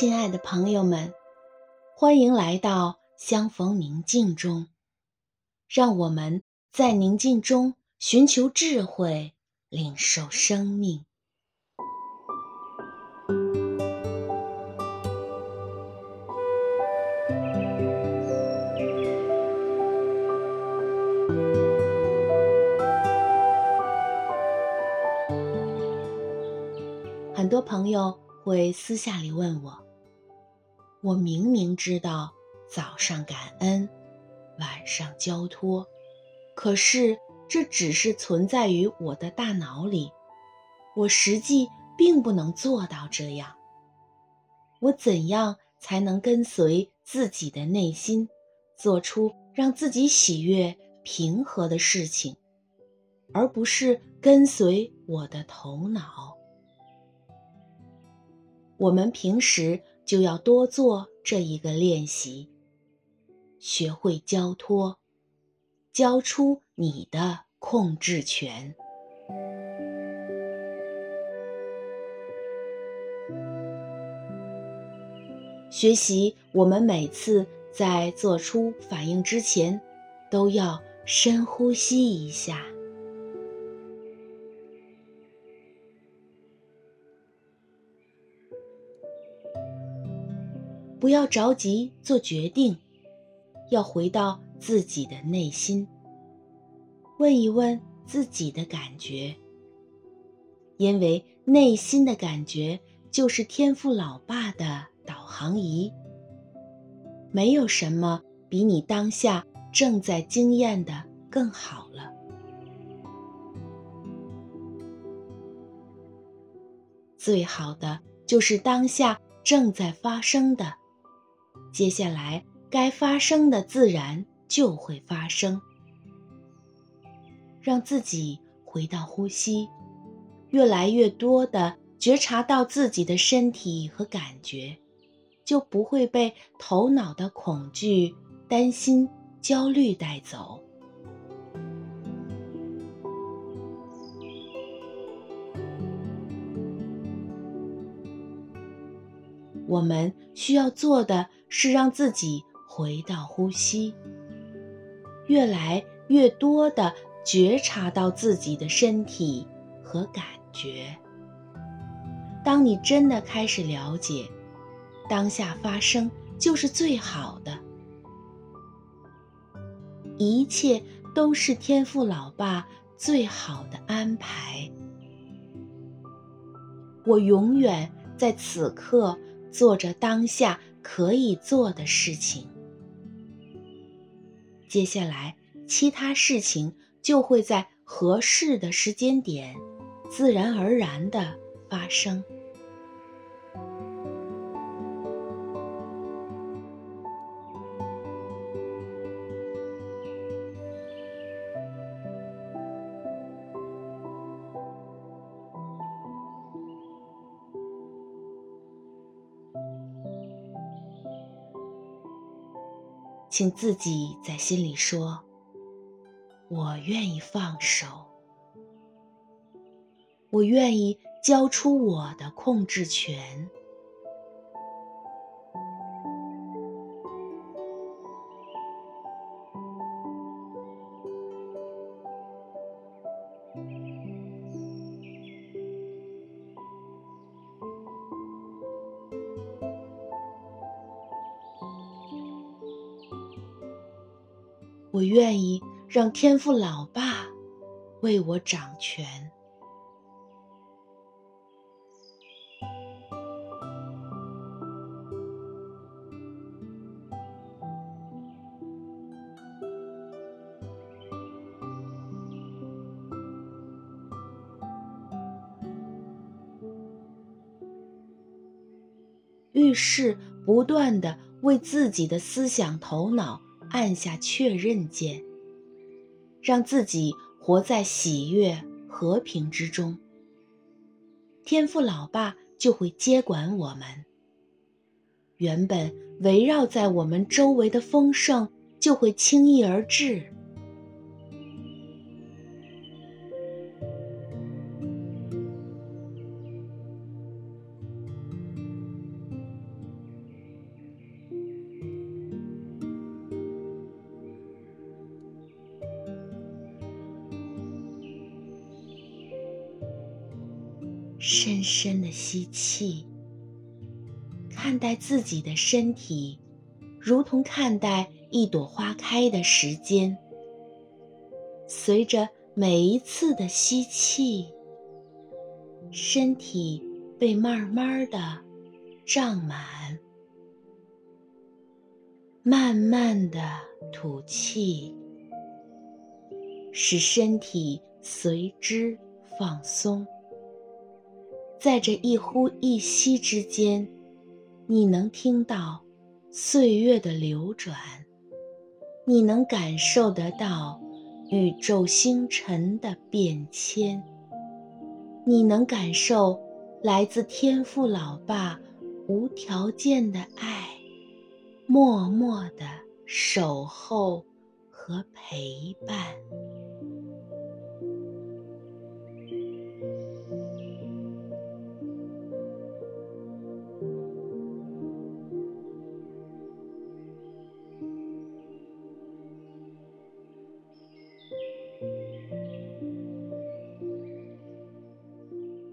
亲爱的朋友们，欢迎来到相逢宁静中，让我们在宁静中寻求智慧，领受生命。很多朋友会私下里问我：“我明明知道早上感恩，晚上交托，可是这只是存在于我的大脑里，我实际并不能做到这样。我怎样才能跟随自己的内心，做出让自己喜悦、平和的事情，而不是跟随我的头脑？”我们平时就要多做这一个练习，学会交托，交出你的控制权。学习，我们每次在做出反应之前，都要深呼吸一下。不要着急做决定，要回到自己的内心，问一问自己的感觉，因为内心的感觉就是天赋老爸的导航仪。没有什么比你当下正在经验的更好了。最好的就是当下正在发生的。接下来该发生的自然就会发生。让自己回到呼吸，越来越多的觉察到自己的身体和感觉，就不会被头脑的恐惧、担心、焦虑带走。我们需要做的是让自己回到呼吸，越来越多的觉察到自己的身体和感觉。当你真的开始了解，当下发生就是最好的，一切都是天父老爸最好的安排。我永远在此刻。做着当下可以做的事情，接下来其他事情就会在合适的时间点，自然而然的发生。请自己在心里说：“我愿意放手，我愿意交出我的控制权。”我愿意让天父老爸为我掌权。遇事不断地为自己的思想头脑。按下确认键，让自己活在喜悦和平之中。天赋老爸就会接管我们，原本围绕在我们周围的丰盛就会轻易而至。深深的吸气，看待自己的身体，如同看待一朵花开的时间。随着每一次的吸气，身体被慢慢的胀满，慢慢的吐气，使身体随之放松。在这一呼一吸之间，你能听到岁月的流转，你能感受得到宇宙星辰的变迁，你能感受来自天父老爸无条件的爱，默默的守候和陪伴。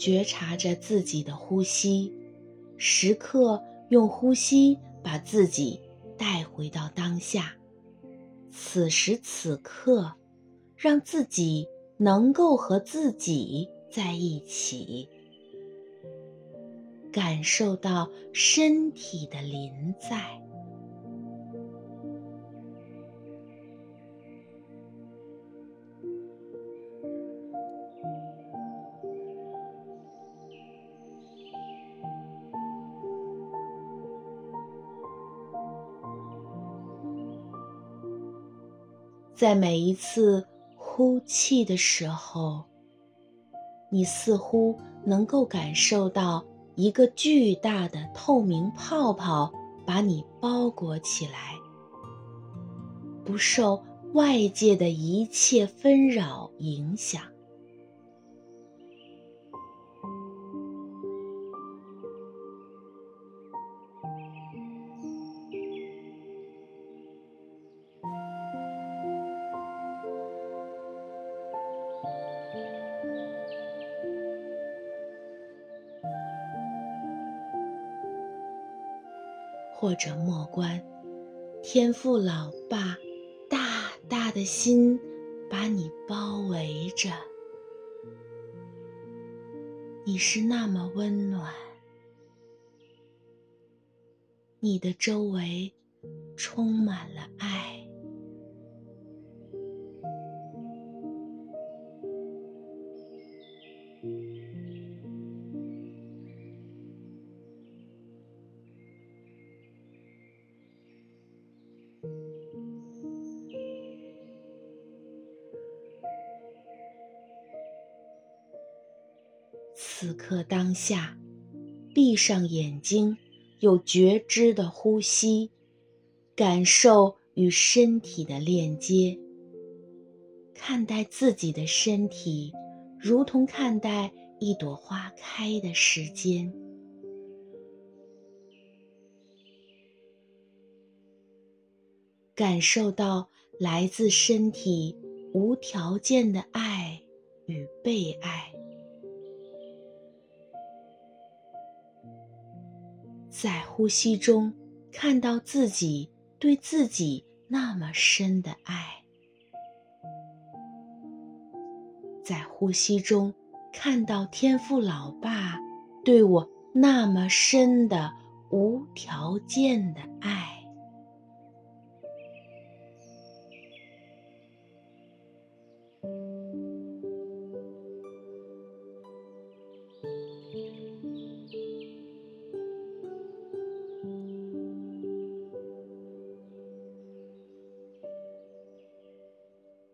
觉察着自己的呼吸，时刻用呼吸把自己带回到当下。此时此刻，让自己能够和自己在一起，感受到身体的临在。在每一次呼气的时候，你似乎能够感受到一个巨大的透明泡泡把你包裹起来，不受外界的一切纷扰影响。或者默观，天父老爸大大的心把你包围着，你是那么温暖，你的周围充满了爱。此刻当下，闭上眼睛，有觉知的呼吸，感受与身体的链接。看待自己的身体，如同看待一朵花开的时间。感受到来自身体无条件的爱与被爱。在呼吸中，看到自己对自己那么深的爱；在呼吸中，看到天赋老爸对我那么深的无条件的爱。